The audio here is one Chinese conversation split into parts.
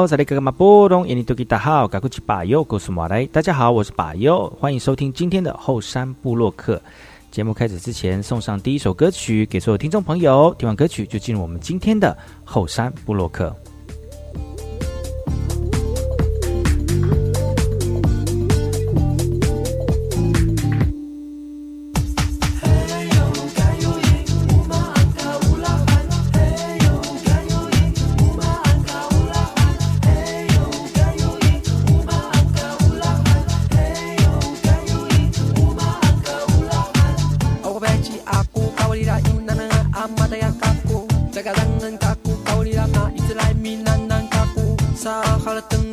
来好，这里哥哥马波东，印尼多吉大好，赶快去把右告诉马来。大家好，我是把右，欢迎收听今天的后山部落客。节目开始之前，送上第一首歌曲给所有听众朋友。听完歌曲，就进入我们今天的后山部落客。machi aku kau kaulira inana amada ya kaku. Jagadangan kaku kaulira na itilai minanan kaku. Sa halateng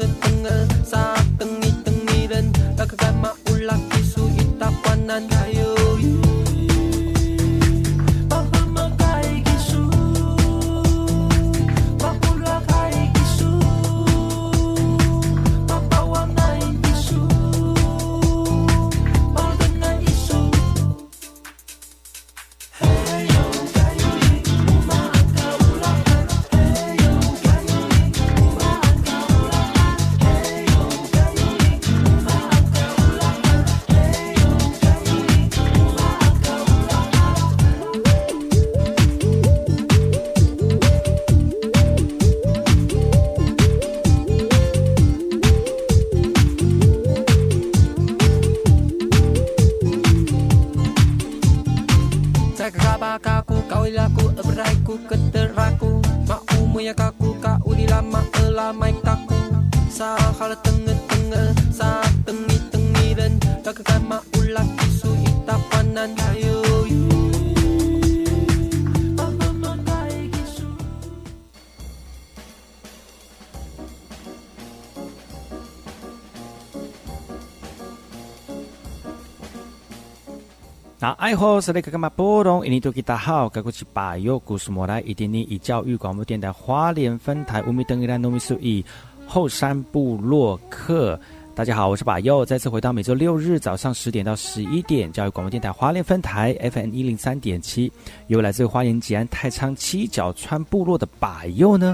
爱好是那个干嘛波动？印尼多吉大好，该过去把右故事莫来，一点点以教育广播电台花莲分台乌米登伊兰糯米苏以后山部落客。大家好，我是把右，再次回到每周六日早上十点到十一点，教育广播电台花莲分台 FM 一零三点七，由来自花莲吉安太仓七角川部落的把右呢。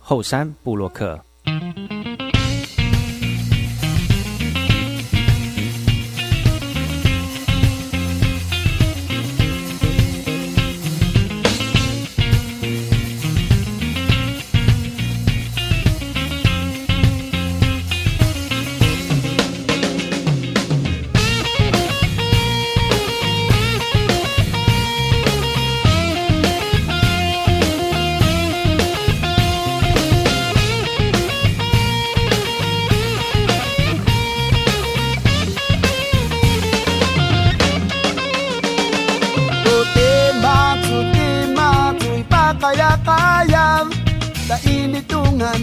后山布洛克。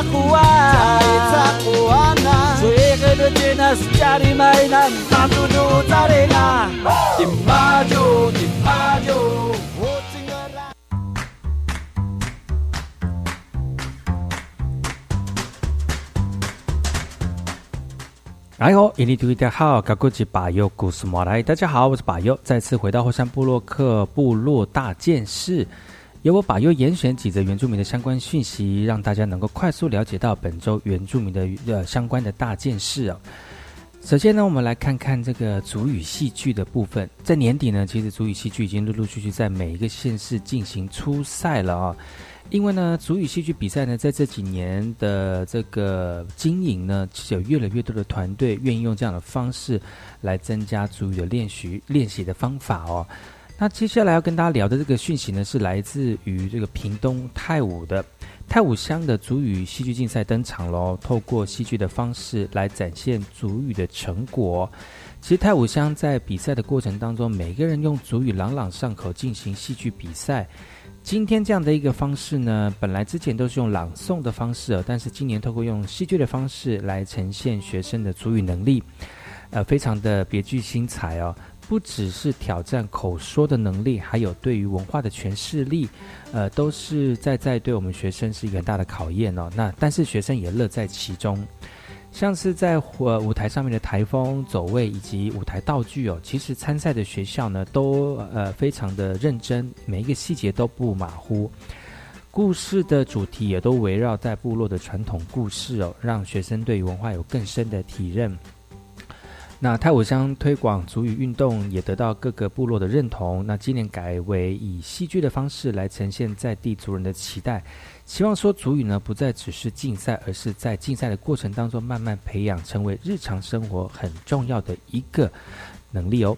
擦裤啊！擦裤啊！呐，最黑的天那是家里没人，三叔叔在练啊！滴妈哟，滴妈哟！哎呦，印尼 Twitter 好，高哥是巴友，古斯莫来，大家好，我是巴友，再次回到火山部落克部落大件事。由我把又严选几则原住民的相关讯息，让大家能够快速了解到本周原住民的呃相关的大件事啊。首先呢，我们来看看这个主语戏剧的部分。在年底呢，其实主语戏剧已经陆陆续续在每一个县市进行初赛了啊。因为呢，主语戏剧比赛呢，在这几年的这个经营呢，其实有越来越多的团队愿意用这样的方式来增加主语的练习练习的方法哦。那接下来要跟大家聊的这个讯息呢，是来自于这个屏东泰武的泰武乡的主语戏剧竞赛登场喽。透过戏剧的方式来展现主语的成果。其实泰武乡在比赛的过程当中，每个人用主语朗朗上口进行戏剧比赛。今天这样的一个方式呢，本来之前都是用朗诵的方式，但是今年透过用戏剧的方式来呈现学生的主语能力，呃，非常的别具新彩哦。不只是挑战口说的能力，还有对于文化的诠释力，呃，都是在在对我们学生是一个很大的考验哦。那但是学生也乐在其中，像是在呃舞台上面的台风走位以及舞台道具哦，其实参赛的学校呢都呃非常的认真，每一个细节都不马虎。故事的主题也都围绕在部落的传统故事哦，让学生对于文化有更深的体认。那泰武乡推广族语运动也得到各个部落的认同。那今年改为以戏剧的方式来呈现在地族人的期待，希望说族语呢不再只是竞赛，而是在竞赛的过程当中慢慢培养，成为日常生活很重要的一个能力哦。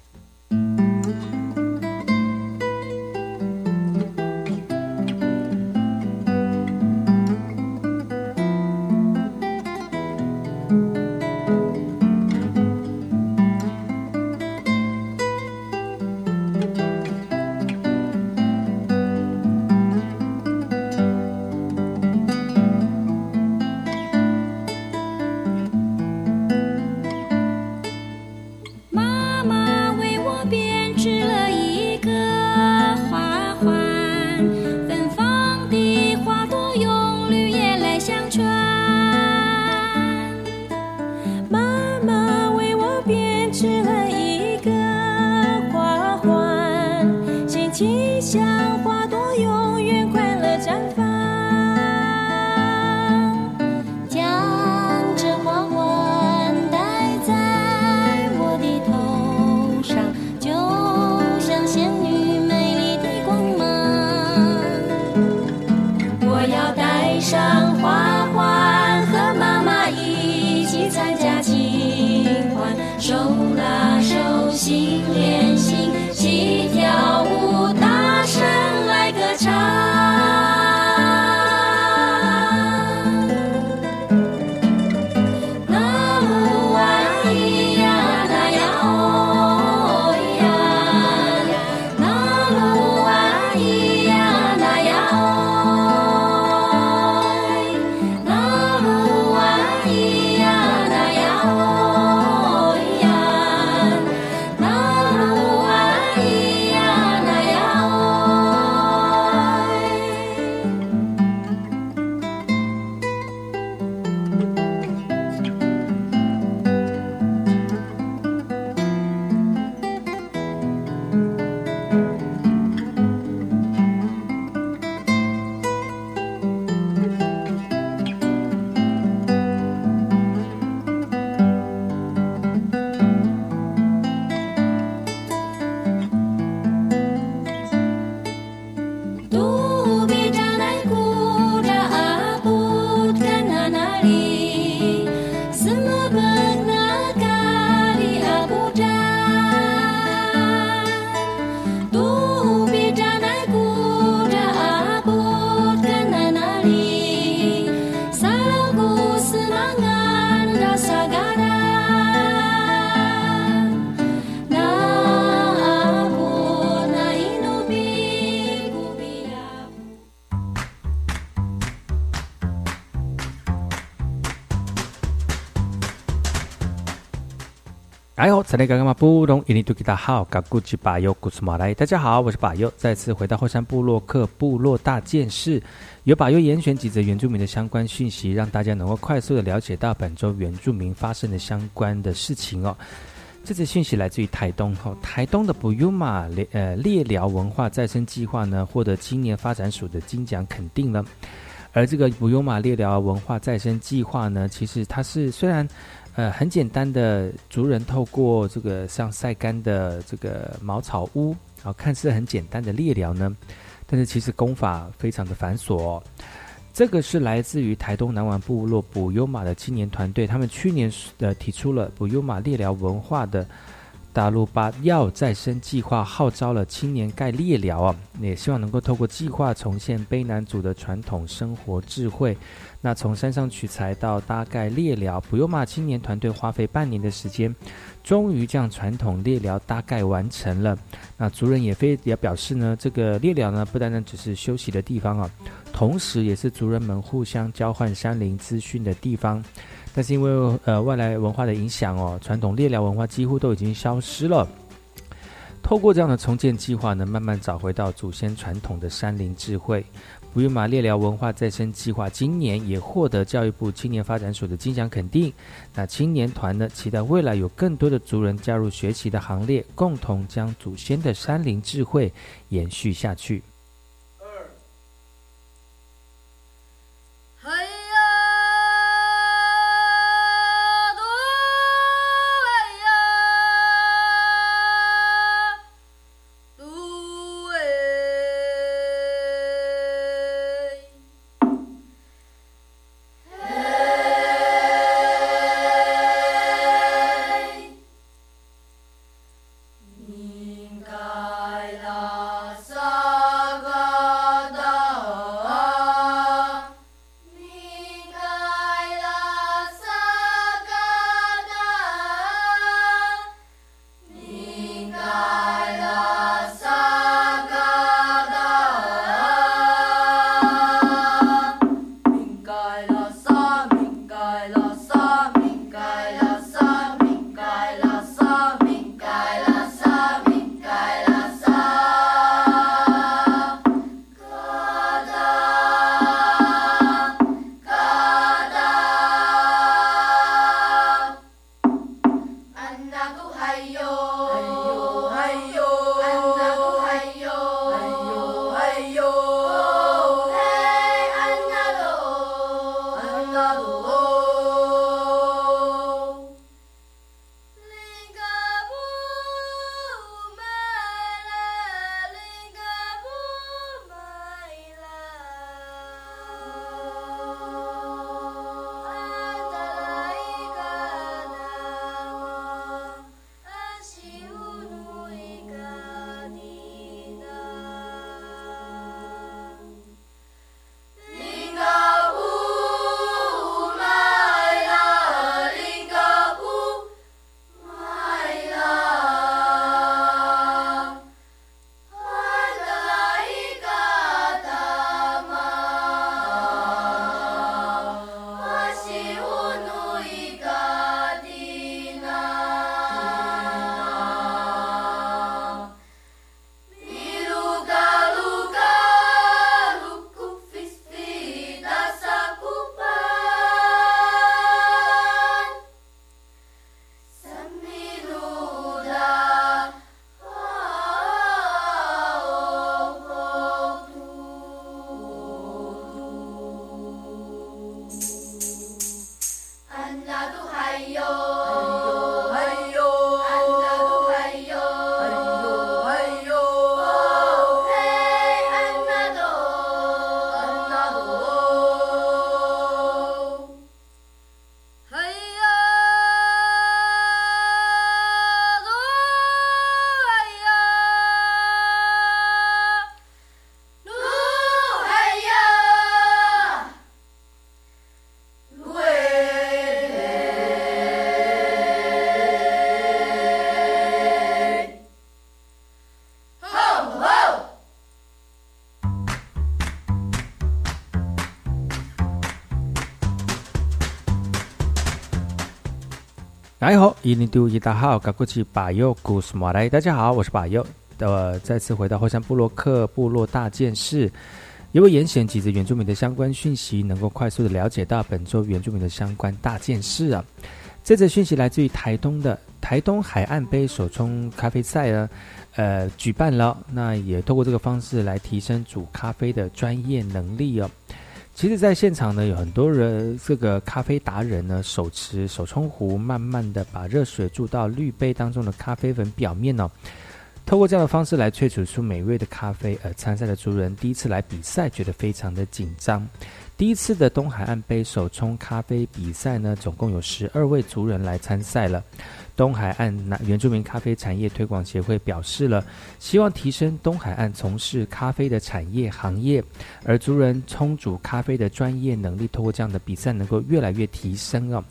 哎呦，这里刚刚嘛不懂，印尼多吉达好，嘎古吉巴尤古斯马来，大家好，我是巴尤，再次回到后山部落克部落大件事，由巴尤严选几则原住民的相关讯息，让大家能够快速的了解到本周原住民发生的相关的事情哦。这则讯息来自于台东哈，台东的布尤马列呃猎寮文化再生计划呢，获得青年发展署的金奖肯定了。而这个布尤马猎寮文化再生计划呢，其实它是虽然。呃，很简单的，族人透过这个像晒干的这个茅草屋，然啊，看似很简单的猎疗呢，但是其实功法非常的繁琐。这个是来自于台东南湾部落补优马的青年团队，他们去年呃提出了补优马猎疗文化的。大陆把要再生计划号召了青年盖猎寮啊，也希望能够透过计划重现卑南族的传统生活智慧。那从山上取材到搭盖猎寮，不用马青年团队花费半年的时间，终于将传统猎寮搭盖完成了。那族人也非也表示呢，这个猎寮呢不单单只是休息的地方啊，同时也是族人们互相交换山林资讯的地方。但是因为呃外来文化的影响哦，传统猎寮文化几乎都已经消失了。透过这样的重建计划呢，慢慢找回到祖先传统的山林智慧。布约马猎寮文化再生计划今年也获得教育部青年发展署的金奖肯定。那青年团呢，期待未来有更多的族人加入学习的行列，共同将祖先的山林智慧延续下去。一零度一大号，嘎过去把右古斯马来，大家好，我是把右，呃，再次回到后山部落克部落大件事，因为严选几则原住民的相关讯息，能够快速的了解到本周原住民的相关大件事啊。这则讯息来自于台东的台东海岸杯手冲咖啡赛呢，呃，举办了，那也透过这个方式来提升煮咖啡的专业能力哦。其实，在现场呢，有很多人，这个咖啡达人呢，手持手冲壶，慢慢的把热水注到滤杯当中的咖啡粉表面哦，透过这样的方式来萃取出美味的咖啡。而参赛的族人第一次来比赛，觉得非常的紧张。第一次的东海岸杯手冲咖啡比赛呢，总共有十二位族人来参赛了。东海岸原住民咖啡产业推广协会表示了，希望提升东海岸从事咖啡的产业行业，而族人冲煮咖啡的专业能力，通过这样的比赛能够越来越提升啊。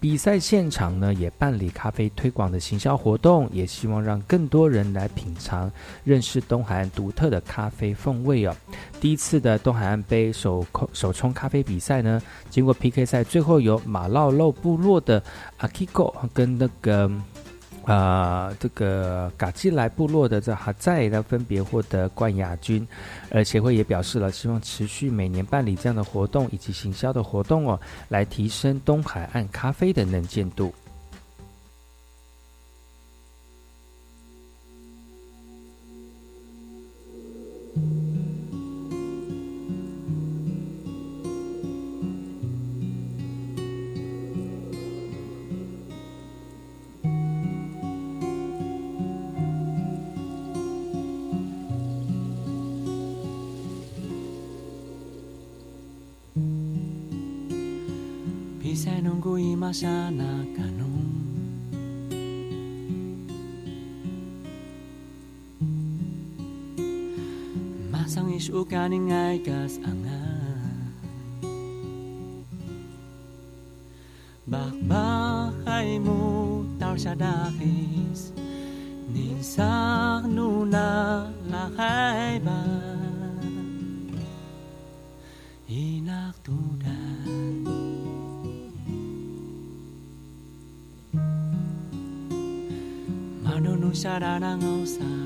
比赛现场呢，也办理咖啡推广的行销活动，也希望让更多人来品尝、认识东海岸独特的咖啡风味哦。第一次的东海岸杯手手冲咖啡比赛呢，经过 PK 赛，最后由马烙肉部落的 Akiko 跟那个。啊，这个嘎基莱部落的这哈在呢，分别获得冠亚军，而协会也表示了，希望持续每年办理这样的活动以及行销的活动哦，来提升东海岸咖啡的能见度。Saya nunggu masa nakanu. Masang isu kaning ay kas anga Bakbak ay tau sadahis Ning sha ra ra ngo sa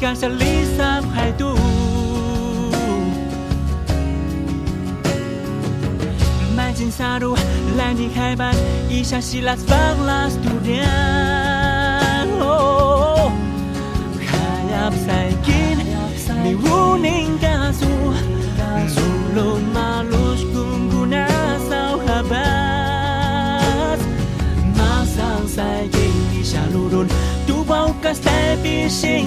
san shi gan sa li sam hai du mai jin sa ru lai ni khai ban i sha shi las vang las tu dian oh khayap sai kin mi wuning kasu Zulun Tubaw ka stepi singan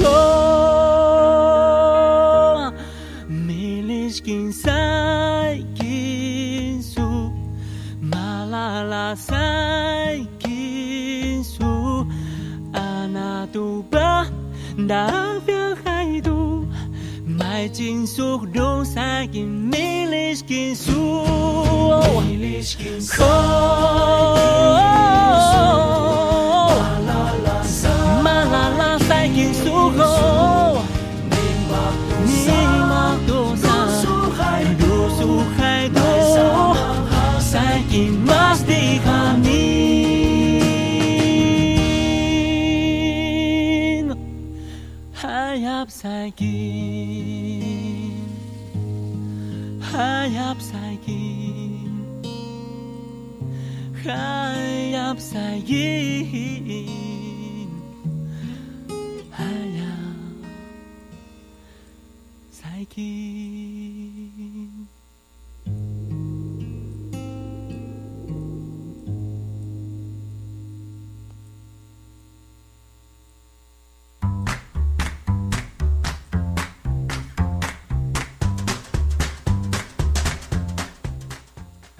Oh Milis kinsay kinsu Malalasay kinsu Anatuba 那片海度，迈进速度，塞进米里斯金属，还要不在？还要在意？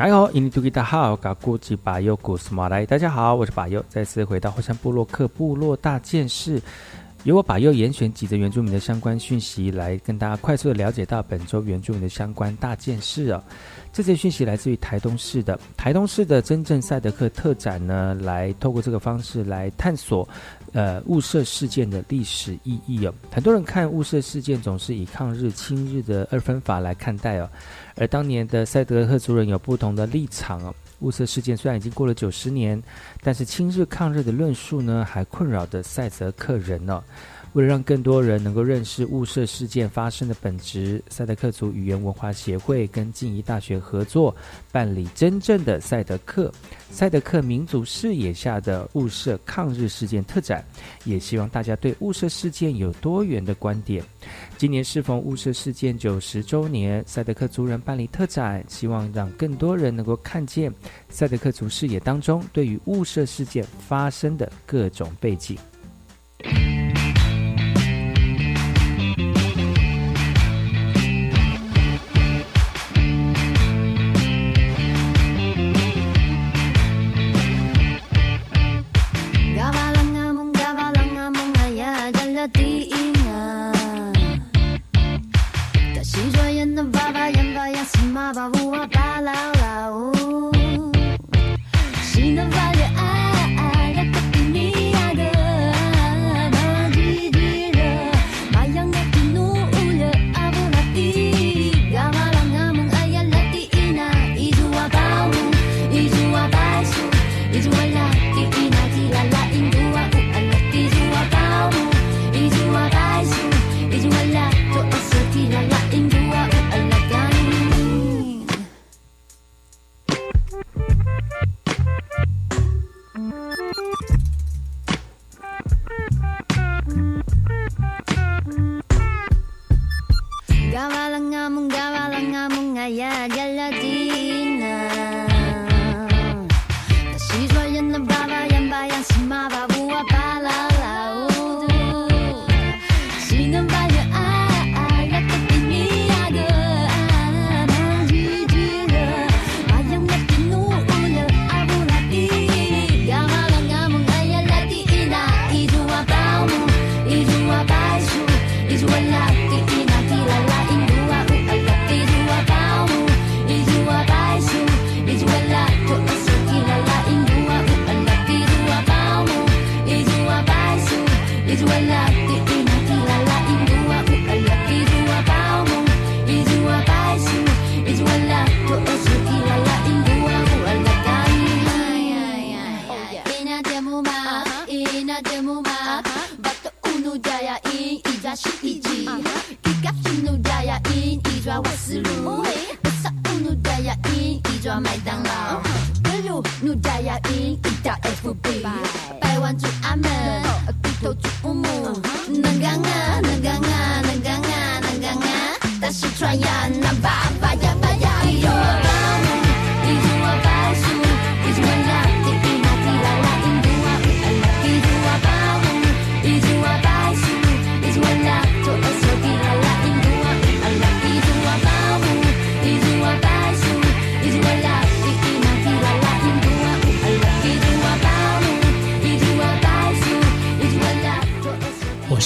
大家好，印尼土著大号，嘎古吉巴尤古斯马来。大家好，我是巴尤，再次回到后山部落克部落大件事，由我巴尤严选几则原住民的相关讯息，来跟大家快速的了解到本周原住民的相关大件事啊。这些讯息来自于台东市的台东市的真正赛德克特展呢，来透过这个方式来探索，呃，雾社事件的历史意义哦。很多人看雾社事件总是以抗日、亲日的二分法来看待哦，而当年的赛德克族人有不同的立场哦。雾社事件虽然已经过了九十年，但是亲日抗日的论述呢，还困扰着赛泽克人呢。为了让更多人能够认识雾社事件发生的本质，赛德克族语言文化协会跟静宜大学合作，办理真正的赛德克赛德克民族视野下的雾社抗日事件特展，也希望大家对雾社事件有多元的观点。今年适逢雾社事件九十周年，赛德克族人办理特展，希望让更多人能够看见赛德克族视野当中对于雾社事件发生的各种背景。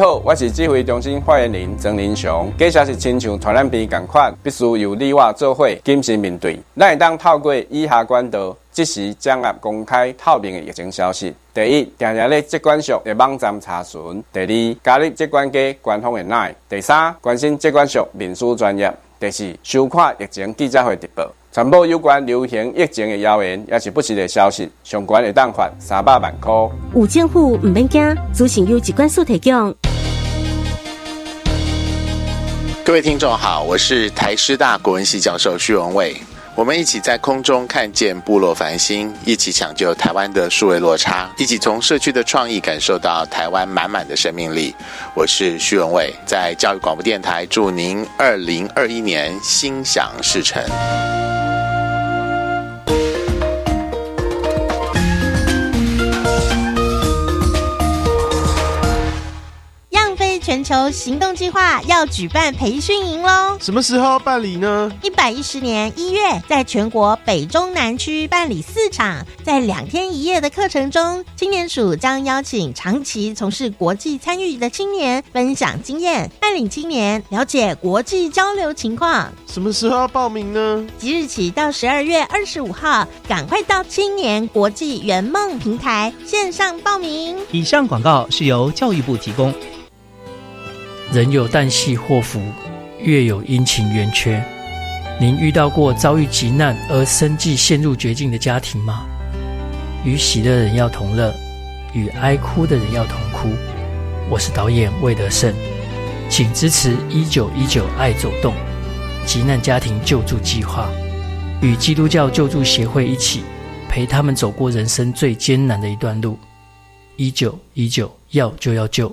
好，我是指挥中心发言人曾林雄。假设是亲像传染病共款，必须由你我做伙谨慎面对。咱会当透过以下管道，即时掌握公开透明的疫情消息。第一，定定咧疾管署的网站查询；第二，加入疾管局官方的内第三，关心疾管署面书专业；第四，收看疫情记者会直播。传播有关流行疫情的谣言，也是不实的消息，相关的当罚三百万块。有政府唔免惊，资讯由机关所提供。各位听众好，我是台师大国文系教授徐文伟，我们一起在空中看见部落繁星，一起抢救台湾的数位落差，一起从社区的创意感受到台湾满满的生命力。我是徐文伟，在教育广播电台祝您二零二一年心想事成。全球行动计划要举办培训营喽！什么时候办理呢？一百一十年一月，在全国北中南区办理四场，在两天一夜的课程中，青年署将邀请长期从事国际参与的青年分享经验，带领青年了解国际交流情况。什么时候要报名呢？即日起到十二月二十五号，赶快到青年国际圆梦平台线上报名。以上广告是由教育部提供。人有旦夕祸福，月有阴晴圆缺。您遇到过遭遇急难而生计陷入绝境的家庭吗？与喜乐人要同乐，与哀哭的人要同哭。我是导演魏德胜，请支持一九一九爱走动急难家庭救助计划，与基督教救助协会一起陪他们走过人生最艰难的一段路。一九一九要就要救。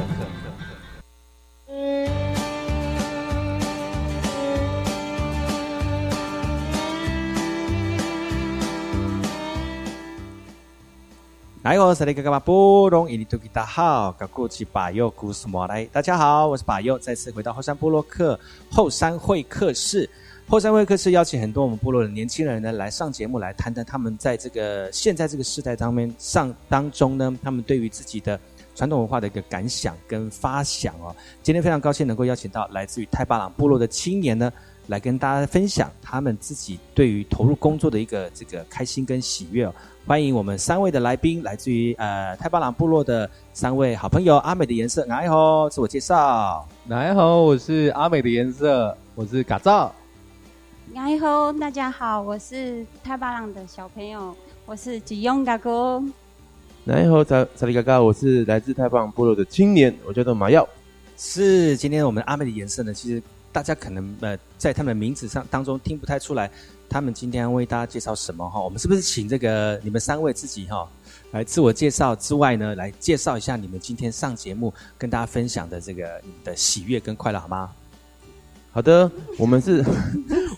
来哦，这里个嘛不容易？你都给大好，搞过去把右故事莫来。大家好，我是把右，再次回到后山部落克后山会客室。后山会客室邀请很多我们部落的年轻人呢来上节目，来谈谈他们在这个现在这个时代当面上当中呢，他们对于自己的传统文化的一个感想跟发想哦。今天非常高兴能够邀请到来自于太巴朗部落的青年呢，来跟大家分享他们自己对于投入工作的一个这个开心跟喜悦哦。欢迎我们三位的来宾，来自于呃泰巴朗部落的三位好朋友阿美的颜色，来好，自我介绍。大家好，我是阿美的颜色，我是嘎造。哎吼，大家好，我是泰巴朗的小朋友，我是吉勇嘎哥。哎吼，查查理嘎嘎，我是来自泰巴朗部落的青年，我叫做马耀。是，今天我们阿美的颜色呢，其实大家可能呃在他们的名字上当中听不太出来。他们今天为大家介绍什么哈？我们是不是请这个你们三位自己哈来自我介绍之外呢，来介绍一下你们今天上节目跟大家分享的这个你们的喜悦跟快乐好吗？好的，我们是，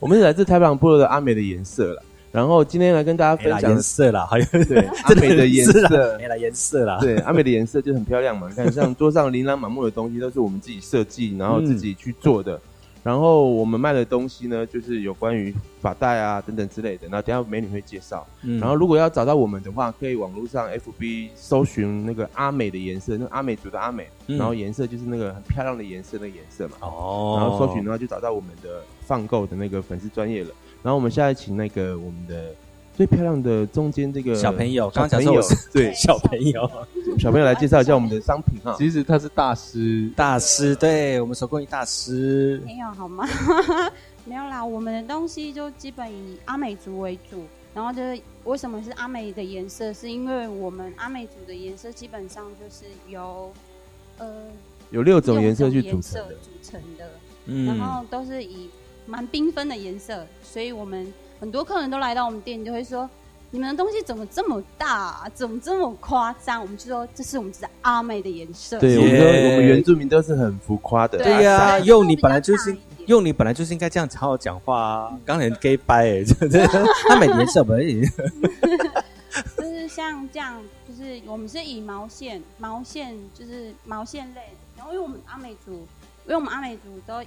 我们是来自台湾部落的阿美的颜色了。然后今天来跟大家分享颜色啦，好像对 阿美的颜色，没了颜色了。对阿美的颜色就很漂亮嘛，你看像桌上琳琅满目的东西都是我们自己设计，然后自己去做的。然后我们卖的东西呢，就是有关于发带啊等等之类的。然后等下美女会介绍。然后如果要找到我们的话，可以网络上 FB 搜寻那个阿美的颜色，那阿美族的阿美，然后颜色就是那个很漂亮的颜色，那个颜色嘛。哦。然后搜寻的话，就找到我们的放购的那个粉丝专业了。然后我们现在请那个我们的。最漂亮的中间这个小朋友，刚刚讲说对 小朋友，小朋友来介绍一下我们的商品哈。其实他是大师，大师，对我们手工艺大师。没有好吗？没有啦，我们的东西就基本以阿美族为主。然后就是为什么是阿美的颜色，是因为我们阿美族的颜色基本上就是由呃有六种颜色去组成的，组成的，嗯，然后都是以蛮缤纷的颜色，所以我们。很多客人都来到我们店，就会说：“你们的东西怎么这么大，怎么这么夸张？我们就说这是我们是阿美的颜色。对，我们都我们原住民都是很浮夸的。对呀，用你本来就是用你本来就是应该这样好好讲话啊。刚才 gay 掰哎，阿美的颜色而已。就是像这样，就是我们是以毛线，毛线就是毛线类。然后因为我们阿美族，因为我们阿美族都以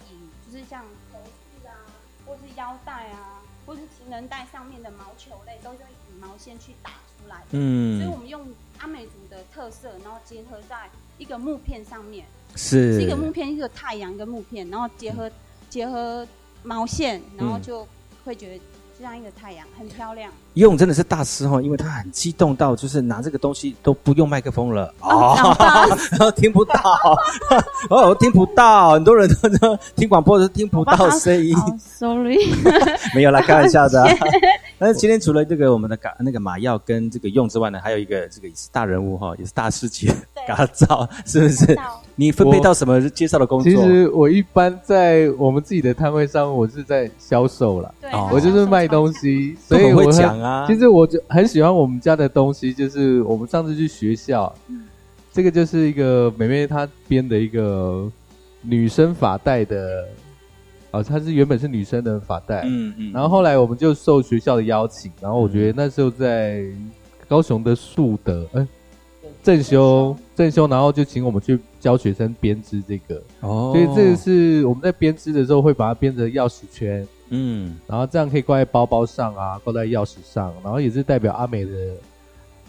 就是像头饰啊，或是腰带啊。或是情人带上面的毛球类，都是以毛线去打出来的。嗯，所以我们用阿美族的特色，然后结合在一个木片上面，是是一个木片，一个太阳，一个木片，然后结合结合毛线，然后就会觉得。就像一个太阳，很漂亮。用真的是大师哈，因为他很激动到，就是拿这个东西都不用麦克风了哦，然后听不到，哦，听不到，很多人都听广播都听不到声音。Sorry，没有啦，开玩笑的。但是今天除了这个我们的嘎那个马耀跟这个用之外呢，还有一个这个也是大人物哈，也是大师级嘎造，是不是？你分配到什么介绍的工作？其实我一般在我们自己的摊位上，我是在销售了，我就是卖东西，所以会讲啊。其实我就很喜欢我们家的东西，就是我们上次去学校，这个就是一个美妹她编的一个女生发带的。哦，它是原本是女生的发带，嗯嗯，然后后来我们就受学校的邀请，然后我觉得那时候在高雄的树德，哎，正修正修，然后就请我们去教学生编织这个，哦，所以这个是我们在编织的时候会把它编成钥匙圈，嗯，然后这样可以挂在包包上啊，挂在钥匙上，然后也是代表阿美的。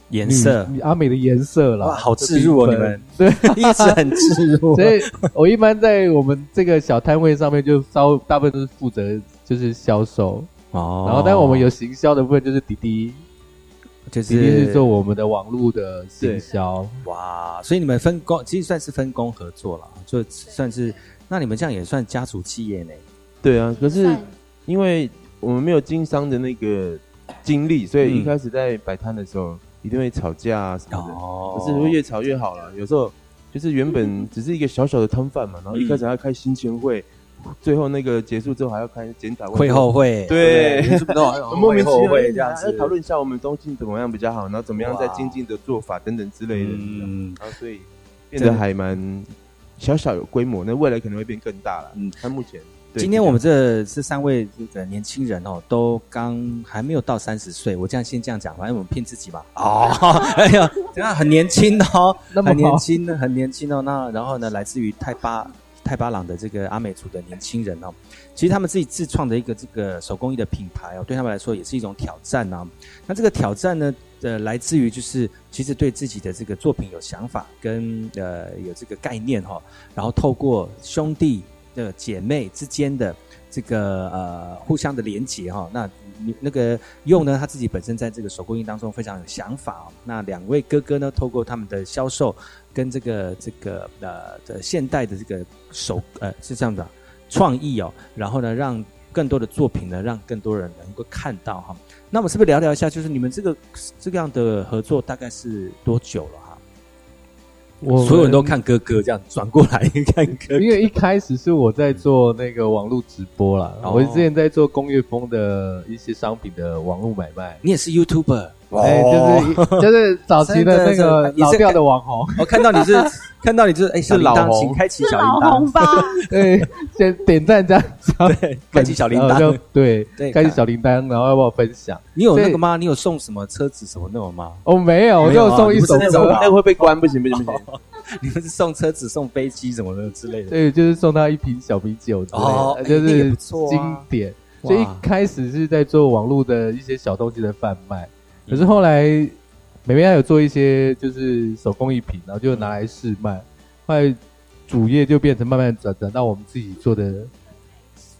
颜色，阿美的颜色了，哇，好自入哦，你们对，一直很自入。所以我一般在我们这个小摊位上面，就稍大部分都是负责就是销售哦。然后，但我们有行销的部分，就是弟弟，就是弟弟是做我们的网络的行销。哇，所以你们分工其实算是分工合作了，就算是那你们这样也算家族企业呢？对啊，可是因为我们没有经商的那个经历，所以一开始在摆摊的时候。一定会吵架啊什么的，可是会越吵越好了。有时候就是原本只是一个小小的摊贩嘛，然后一开始要开新签会，最后那个结束之后还要开检讨会后会，对，莫名其妙这样子讨论一下我们东西怎么样比较好，然后怎么样在精进的做法等等之类的。嗯，然后所以变得还蛮小小有规模，那未来可能会变更大了。嗯，看目前。今天我们这这三位这个年轻人哦，都刚还没有到三十岁。我这样先这样讲，反正我们骗自己吧。哦，哎呀，这样很年轻哦，很年轻的，很年轻哦。那然后呢，来自于泰巴泰巴朗的这个阿美族的年轻人哦，其实他们自己自创的一个这个手工艺的品牌哦，对他们来说也是一种挑战啊。那这个挑战呢，呃，来自于就是其实对自己的这个作品有想法跟呃有这个概念哈，然后透过兄弟。的姐妹之间的这个呃互相的连结哈，那你那个用呢，他自己本身在这个手工艺当中非常有想法哦。那两位哥哥呢，透过他们的销售跟这个这个呃的现代的这个手呃是这样的创意哦，然后呢，让更多的作品呢，让更多人能够看到哈。那我们是不是聊聊一下，就是你们这个这个样的合作大概是多久了？我所有人都看哥哥这样转过来看哥，因为一开始是我在做那个网络直播啦，我之前在做工业风的一些商品的网络买卖。你也是 YouTuber。哎，就是 就是早期的那个老掉的网红，我看到你是看到你是哎是老红，请开启小铃铛吧。对，先点赞这样，对，开启小铃铛，对对，开启小铃铛，然后要不要分享？你有那个吗？你有送什么车子什么那种吗？哦，没有，我就送一首歌，那会被关，不行不行不行。你们是送车子、送飞机什么的之类的？对，就是送他一瓶小啤酒的哦，就是经典。所以一开始是在做网络的一些小东西的贩卖。可是后来，美美还有做一些就是手工艺品，然后就拿来试卖。后来主业就变成慢慢转转到我们自己做的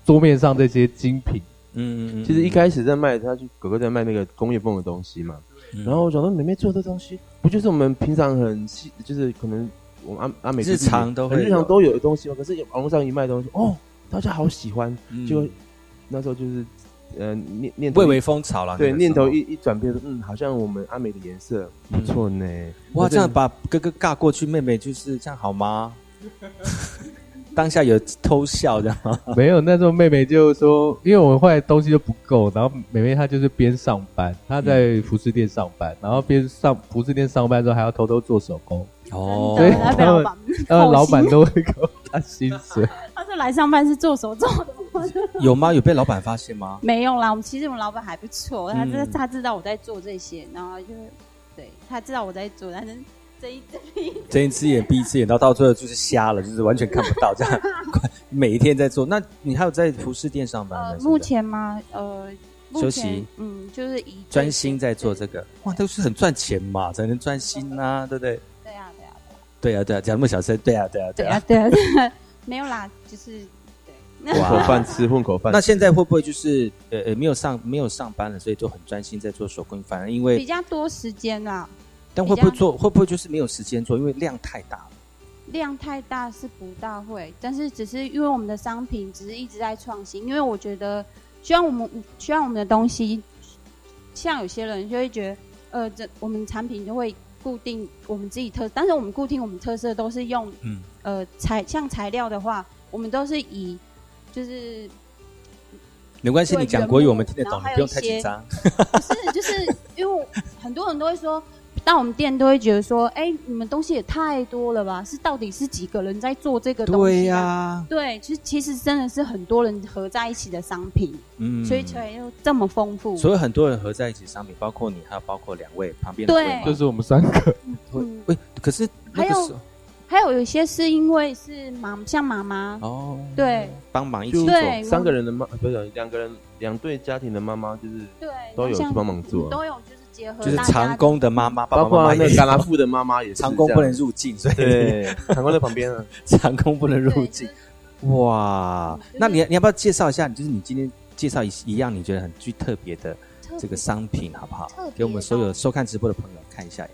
桌面上这些精品。嗯嗯嗯。其实一开始在卖，他就哥哥在卖那个工业风的东西嘛。然后我想说，美美做这东西，不就是我们平常很细，就是可能我们阿阿美日常都日常都有的东西吗？可是网络上一卖东西，哦，大家好喜欢，就那时候就是。呃，念念蔚为风潮了。对，念头一一转变，嗯，好像我们阿美的颜色不错呢。哇，这样把哥哥尬过去，妹妹就是这样好吗？当下有偷笑这样吗？没有，那时候妹妹就说，因为我们后来东西就不够，然后妹妹她就是边上班，她在服饰店上班，然后边上服饰店上班之后还要偷偷做手工。哦所以然后被他们老板呃扣薪老板都会给我发薪水。他说来上班是做手做的。有吗？有被老板发现吗？没有啦，我们其实我们老板还不错，他知嗯他知道我在做这些，然后就是对他知道我在做，但是这一这一睁一只眼闭一只眼，到到最后就是瞎了，就是完全看不到这样。每一天在做，那你还有在服饰店上班吗？呃目前吗？呃，目休息嗯，就是以专心在做这个，哇，都是很赚钱嘛，才能专心呐、对不对？对啊对啊对啊，对啊，讲那么小声，对啊，对啊，对啊对啊对啊，没有啦，就是对，混口饭吃，混口饭。那现在会不会就是呃呃没有上没有上班了，所以就很专心在做手工，反而因为比较多时间啦，但会不会做会不会就是没有时间做，因为量太大了。量太大是不大会，但是只是因为我们的商品只是一直在创新，因为我觉得希望我们希望我们的东西，像有些人就会觉得，呃，这我们产品就会固定我们自己特，但是我们固定我们特色都是用，嗯呃材像材料的话，我们都是以就是没关系，你讲国语我们听得懂，你不用太紧张。不是，就是因为很多人都会说，到我们店都会觉得说，哎、你们东西也太多了吧？是到底是几个人在做这个东对西、啊？呀。对，其实其实真的是很多人合在一起的商品，嗯。所以才又这么丰富。所以很多人合在一起商品，包括你，还有包括两位旁边的对。就是我们三个。嗯。喂，可是还有个时候还有有一些是因为是妈像妈妈。哦，对。帮忙一起就做，对三个人的妈，不是两个人，两对家庭的妈妈，就是对都有去帮忙做，都有就是结合就是长工的妈妈，爸包括爸妈妈那个嘎拉夫的妈妈也是长工不能入境，所以对，长工在旁边啊，长工不能入境。哇，那你你要不要介绍一下？就是你今天介绍一一样你觉得很具特别的这个商品，好不好？给我们所有收看直播的朋友看一下。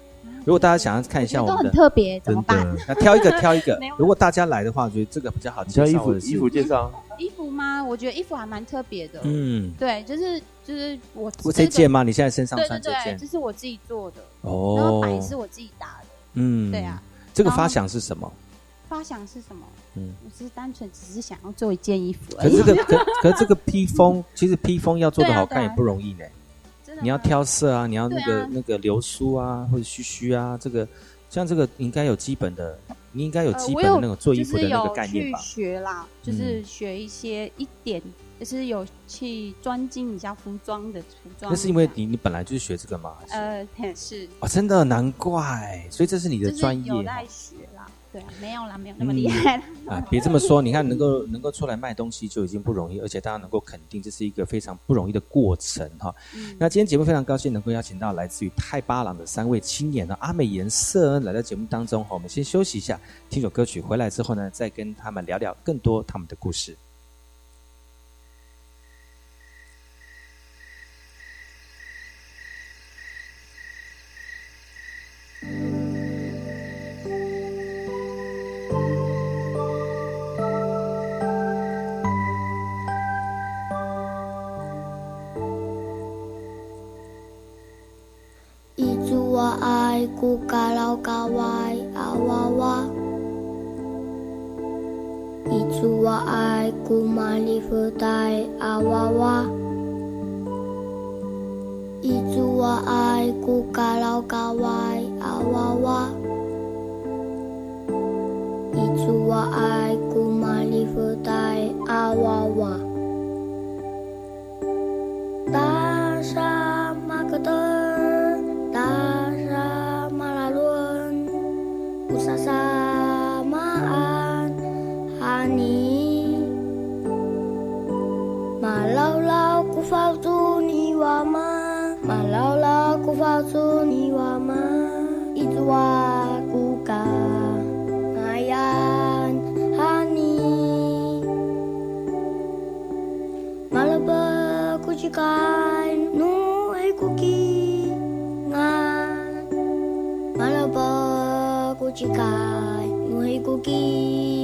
如果大家想要看一下我们的很特别，怎么办？那挑一个 挑一个。如果大家来的话，我觉得这个比较好介绍。挑衣服衣服介绍，衣服吗？我觉得衣服还蛮特别的。嗯对，就是就是我我这件吗？你现在身上对对对，穿这件这？是我自己做的，哦然后版是我自己打的。嗯对啊。这个发想是什么？发想是什么？嗯，我只是单纯只是想要做一件衣服而已。可是这个可可这个披风，其实披风要做的好看也不容易呢。你要挑色啊，你要那个、啊那个流苏啊，或者须须啊，这个像这个应该有基本的，你应该有呃基本的那种做衣服的那个概念吧？学啦，就是嗯学一些一点，就是有去专精一下服装的服装。那是因为你你本来就是学这个吗？呃，也是，哦，真的难怪，所以这是你的就是专业有在学啦。对啊，没有啦，没有那么厉害啦。啊！别这么说，你看能够能够出来卖东西就已经不容易，而且大家能够肯定这是一个非常不容易的过程哈。嗯那今天节目非常高兴能够邀请到来自于泰巴朗的三位青年呢，阿美颜色恩来到节目当中哈。我们先休息一下，听首歌曲，回来之后呢，再跟他们聊聊更多他们的故事。爱古嘎老嘎歪啊哇哇，一组我爱古玛丽福带啊哇哇，一组我爱劳古法祖尼瓦玛，马劳劳古法祖尼瓦玛，伊兹瓦古嘎阿 yan 哈尼。Malaba kuchikai no e kuki nga Malaba kuchikai no e kuki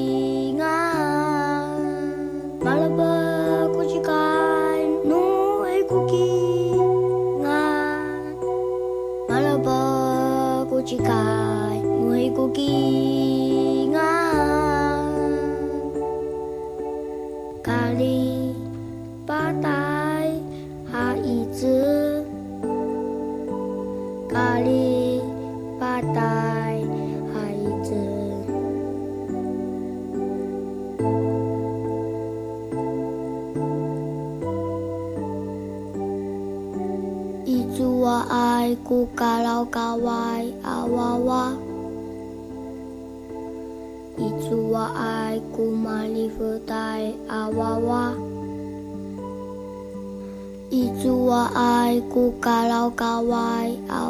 一组我爱古嘎老嘎歪啊哇哇。爱古玛丽福带啊哇哇。一组我爱古嘎老嘎歪啊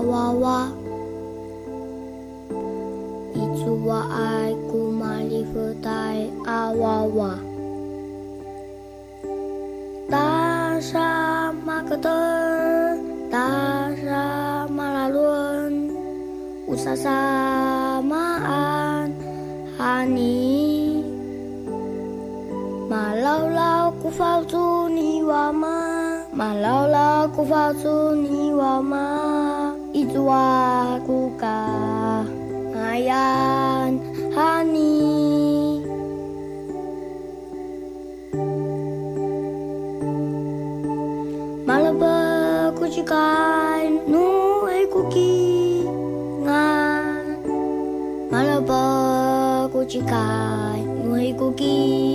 Malah كفرتني وما ما itu aku hani. Malaba kujikai nu kuki nga Malaba kujikai nu kuki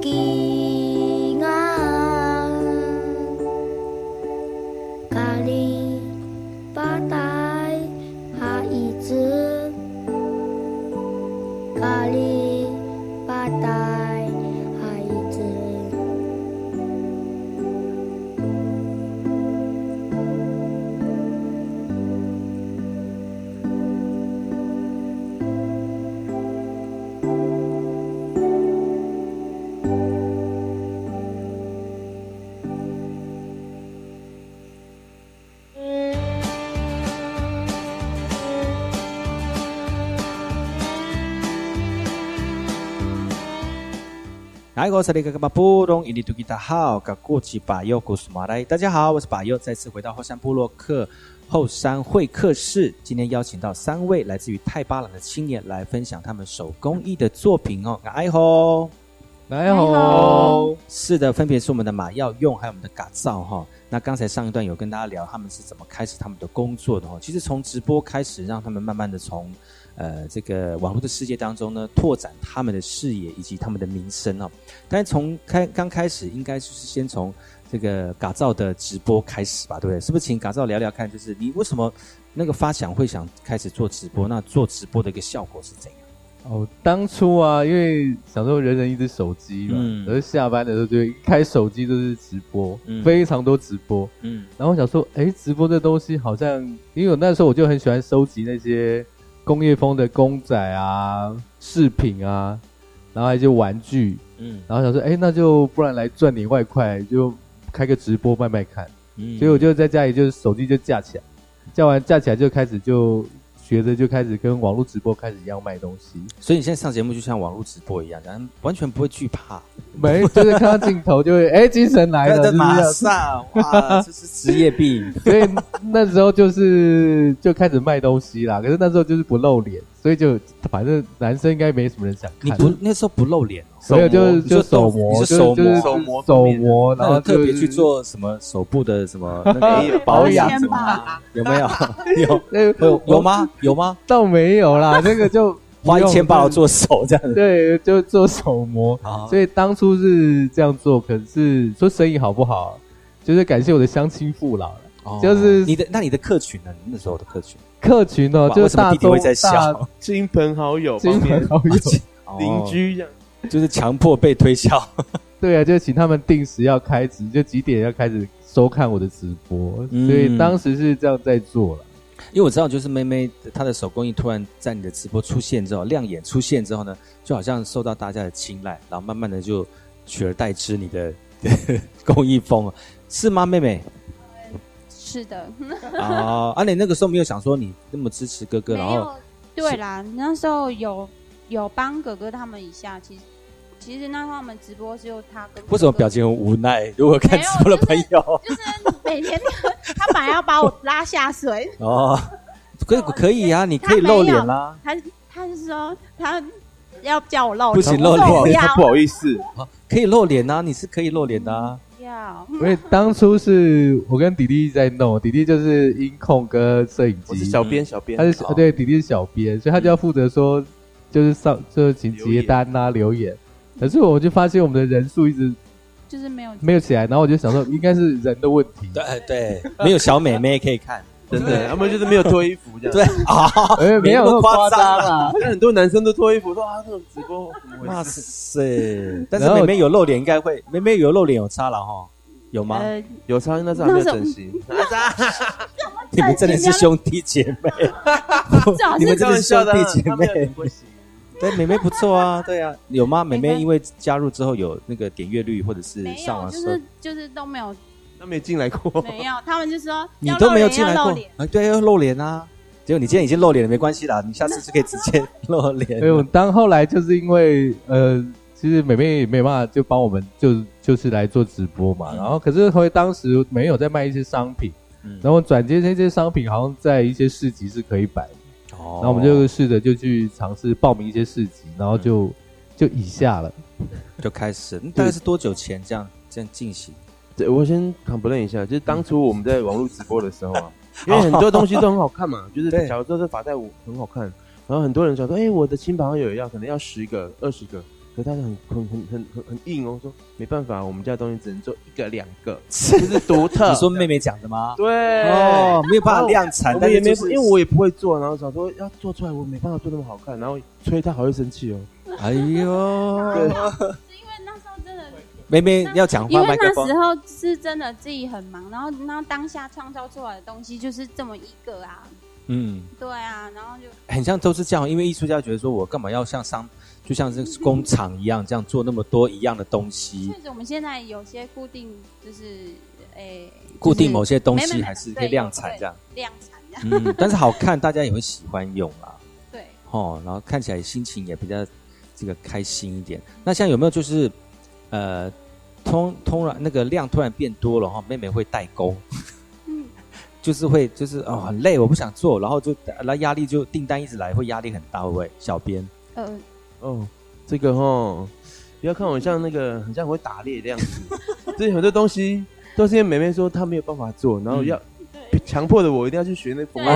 Boogie. 来，我是那个巴布隆伊尼图吉达好，噶过去巴尤古苏马来。大家好，我是巴尤，再次回到后山部落客后山会客室。今天邀请到三位来自于泰巴朗的青年来分享他们手工艺的作品哦。哎吼，哎吼，是的，分别是我们的马耀用，还有我们的嘎造哈。那刚才上一段有跟大家聊他们是怎么开始他们的工作的哦。其实从直播开始，让他们慢慢的从呃这个网络的世界当中呢，拓展他们的视野以及他们的名声哦。但是从开刚开始，应该就是先从这个嘎造的直播开始吧，对不对？是不是请嘎造聊聊看，就是你为什么那个发想会想开始做直播？那做直播的一个效果是怎样？哦，当初啊，因为小时候人人一只手机嘛，嗯而下班的时候就一开手机就是直播，嗯非常多直播。嗯然后我想说，哎，直播这东西好像，因为我那时候我就很喜欢收集那些工业风的公仔啊、饰品啊，然后还有一些玩具，嗯。然后想说，哎，那就不然来赚点外快，就开个直播卖卖看。嗯。所以我就在家里就是手机就架起来，架完架起来就开始就学着就开始跟网络直播开始一样卖东西。所以你现在上节目就像网络直播一样，咱完全不会惧怕，没，就是看到镜头就会哎、精神来了，马上哇，这是职业病。所以那时候就是就开始卖东西啦。可是那时候就是不露脸，所以就反正男生应该没什么人想看。你不那时候不露脸哦，没有就是就手动模，你是就手模手模手模，然后特别去做什么手部的什么那个保养什么有没有？有呃有有吗？有吗？倒没有啦，那个就花一千八八做手这样子。对，就做手模啊，所以当初是这样做。可是说生意好不好，就是感谢我的乡亲父老了。哦就是你的那你的客群呢？你那时候的客群客群哦，就是大中为什么弟弟会在笑大 亲朋好友、亲朋好友、邻居这样。就是强迫被推销。对啊，就请他们定时要开直，就几点要开始收看我的直播，嗯所以当时是这样在做了。因为我知道，就是妹妹她的手工艺突然在你的直播出现之后，亮眼出现之后呢，就好像受到大家的青睐，然后慢慢的就取而代之你的 工艺风，是吗，妹妹？是的。哦，啊，你那个时候没有想说你那么支持哥哥，然后没有，对啦，那时候有有帮哥哥他们一下，其实其实那时候我们直播只有他跟为什么表情很无奈？如果看直播的朋友，就是每天他本来要把我拉下水，哦，可以可以啊，你可以露脸啦。他他是说他要叫我露脸，不行露脸不好意思，可以露脸啊，你是可以露脸的啊。要，因为当初是我跟弟弟在弄，弟弟就是音控跟摄影机，我是小编小编。他是好对弟弟是小编，所以他就要负责说，就是上就是请接单啊留言。可是我就发现我们的人数一直就是没有没有起来，然后我就想说应该是人的问题。对对，没有小美妹可以看，真的，他们就是没有脱衣服这样。对啊哎没有那么夸张啊但很多男生都脱衣服，说啊，这种直播怎么回事哇塞！但是妹妹有露脸，应该会妹妹有露脸有差了哈，有吗？呃有差，那是还没有整形。你们真的是兄弟姐妹，你们真的是兄弟姐妹。对，妹妹不错啊，对啊，有吗？妹妹因为加入之后有那个点阅率，或者是没有，上网搜就是，就是都没有他没进来过，没有，他们就说你都没有进来过啊？对，要露脸啊。结果你今天已经露脸了，没关系啦，你下次就可以直接 露脸没。有，当后来就是因为呃，其实美妹也没办法就帮我们就就是来做直播嘛，然后可是后来当时没有在卖一些商品，然后转接这些商品好像在一些市集是可以摆的，哦然后我们就试着就去尝试报名一些市集，然后就就以下了。就开始，大概是多久前这样这样进行？对，我先 complain 一下，就是当初我们在网络直播的时候啊，因为很多东西都很好看嘛，就是对假如说这发带舞很好看，然后很多人想说，哎、我的亲朋好友也要，可能要十个、二十个，可是他是很很很很很很硬哦，说没办法，我们家的东西只能做一个两个，就是独特。你说妹妹讲的吗？对哦，没有办法量产，但也没，因为我也不会做，然后想说要做出来，我没办法做那么好看，然后催他好会生气哦。哎呦，对妹妹要讲话，因为麦克风。那时候是真的自己很忙，然后然后当下创造出来的东西就是这么一个啊，嗯，对啊，然后就很像都是这样，因为艺术家觉得说我干嘛要像商，就像是工厂一样，这样做那么多一样的东西。确，实我们现在有些固定就是诶，固定某些东西还是可以量产这样，量产这样，嗯，但是好看，大家也会喜欢用啊，对，哦，然后看起来心情也比较这个开心一点。那像有没有就是呃，突突然那个量突然变多了哈，妹妹会代沟，嗯，就是会就是哦很累，我不想做，然后就然后压力就订单一直来，会压力很大，会不会？小编。嗯，哦，这个哈，不要看我像那个很像会打猎的样子，这很多东西都是因为妹妹说她没有办法做，然后要强迫的我一定要去学那缝纫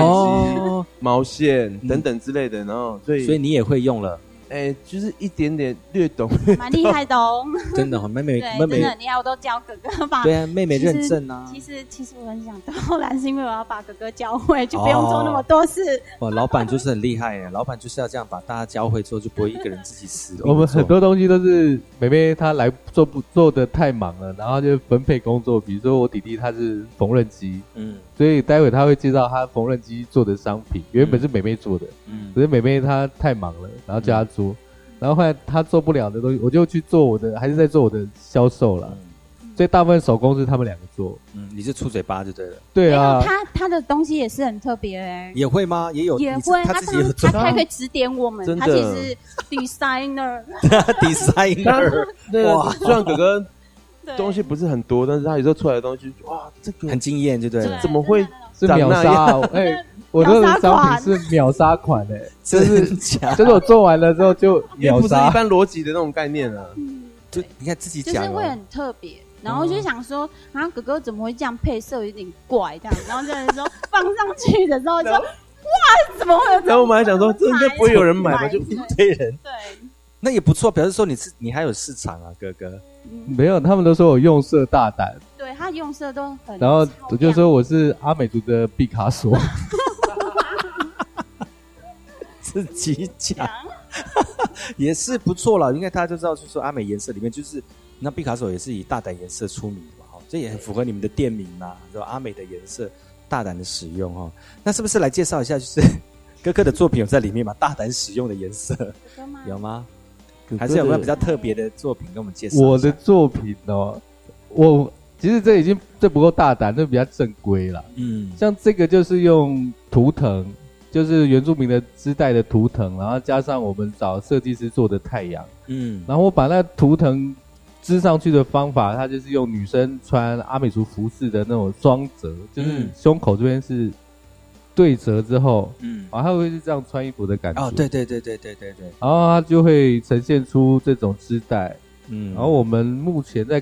机、哦。毛线等等之类的，然后所以所以你也会用了，哎，就是一点点略懂，蛮厉害的哦。真的哈，妹妹对，妹妹真的很厉害，我都教哥哥把。对啊妹妹认证啊其实其实我很想偷懒，是因为我要把哥哥教会，就不用做那么多事。哦，老板就是很厉害耶，老板就是要这样把大家教会之后，就不会一个人自己死。我们很多东西都是妹妹她来做不做的太忙了，然后就分配工作。比如说我弟弟他是缝纫机，嗯，所以待会他会介绍他缝纫机做的商品，原本是妹妹做的，嗯。可是妹妹她太忙了，然后叫她做，然后后来她做不了的东西，我就去做我的，还是在做我的销售了。所以大部分手工是他们两个做，嗯，你是出嘴巴就对了。对啊，他他的东西也是很特别哎，也会吗？也有也会，他他自己有做。他他可以指点我们，他其实 designer。designer，那个哇。虽然哥哥东西不是很多，但是他有时候出来的东西，哇，这个很惊艳，就对了。怎么会是秒杀哎，我做的商品是秒杀款哎，就是就是我做完了之后就秒杀一，般逻辑的那种概念啊。就你看自己就是会很特别。然后就想说，啊，哥哥怎么会这样配色，有点怪这样。然后就是说放上去的时候就说，哇，怎么会有？然后我们还想说，这应该不会有人买吧？就一堆人，对，那也不错，表示说你是你还有市场啊，哥哥。没有，他们都说我用色大胆，对他用色都很。然后我就说我是阿美族的毕卡索，自己讲，也是不错了。应该大家就知道，就是说阿美颜色里面，就是那毕卡索也是以大胆颜色出名嘛，哈，这也很符合你们的店名嘛，对吧？阿美的颜色，大胆的使用哈。那是不是来介绍一下，就是 哥哥的作品有在里面嘛？大胆使用的颜色有吗？还是有没有比较特别的作品跟我们介绍？我的作品哦，我其实这已经这不够大胆，这比较正规了。嗯，像这个就是用图腾，就是原住民的织带的图腾，然后加上我们找设计师做的太阳，嗯，然后我把那图腾织上去的方法，它就是用女生穿阿美族服饰的那种装折，就是嗯胸口这边是对折之后，嗯，啊，它会是这样穿衣服的感觉，哦，对对对对对对对，然后它就会呈现出这种织带，嗯。然后我们目前在，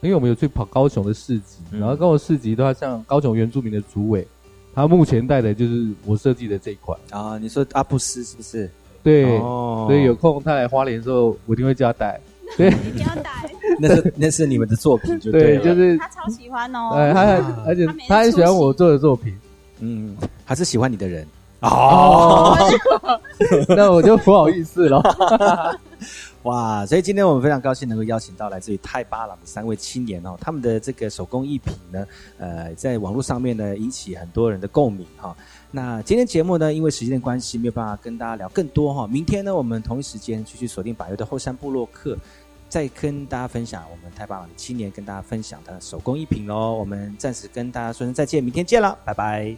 因为我们有去跑高雄的市集，嗯。然后高雄市集的话，像高雄原住民的主委，他目前带的就是我设计的这一款。啊，你说阿布斯是不是？对，哦。所以有空他来花莲的时候，我一定会叫他带。对，一定要带。那是那是你们的作品就对，了。就是他超喜欢哦。哎，他很而且他很喜欢我做的作品。嗯，还是喜欢你的人。哦，那我就不好意思了。哇，所以今天我们非常高兴能够邀请到来自于泰巴朗的三位青年哦，他们的这个手工艺品呢，呃，在网络上面呢引起很多人的共鸣哈、那今天节目呢，因为时间的关系，没有办法跟大家聊更多哈、明天呢，我们同一时间继续锁定百优的后山部落客，再跟大家分享我们太霸王七年跟大家分享的手工艺品喽。我们暂时跟大家说声再见，明天见了，拜拜。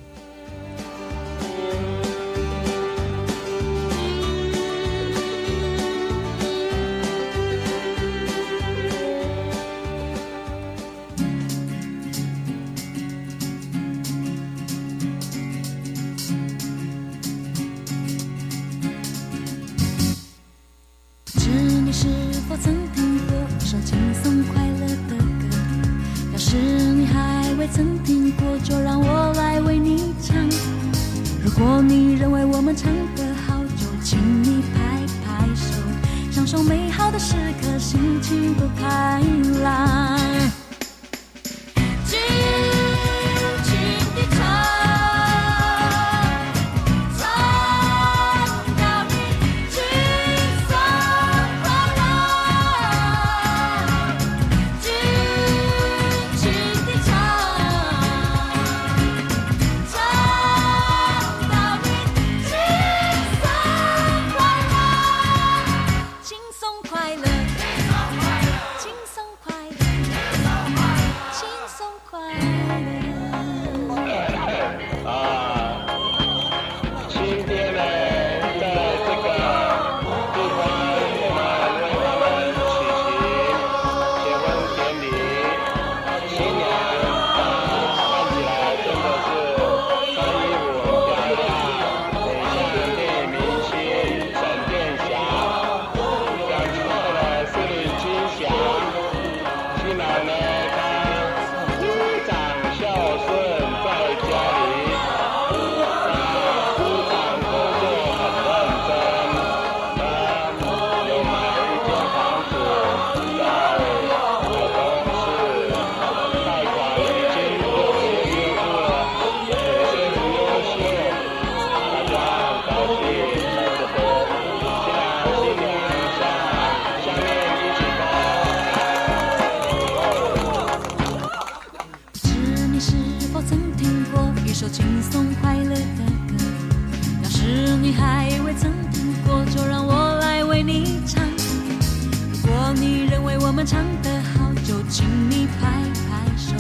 唱得好，就请你拍拍手，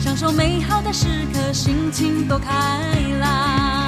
享受美好的时刻，心情多开朗。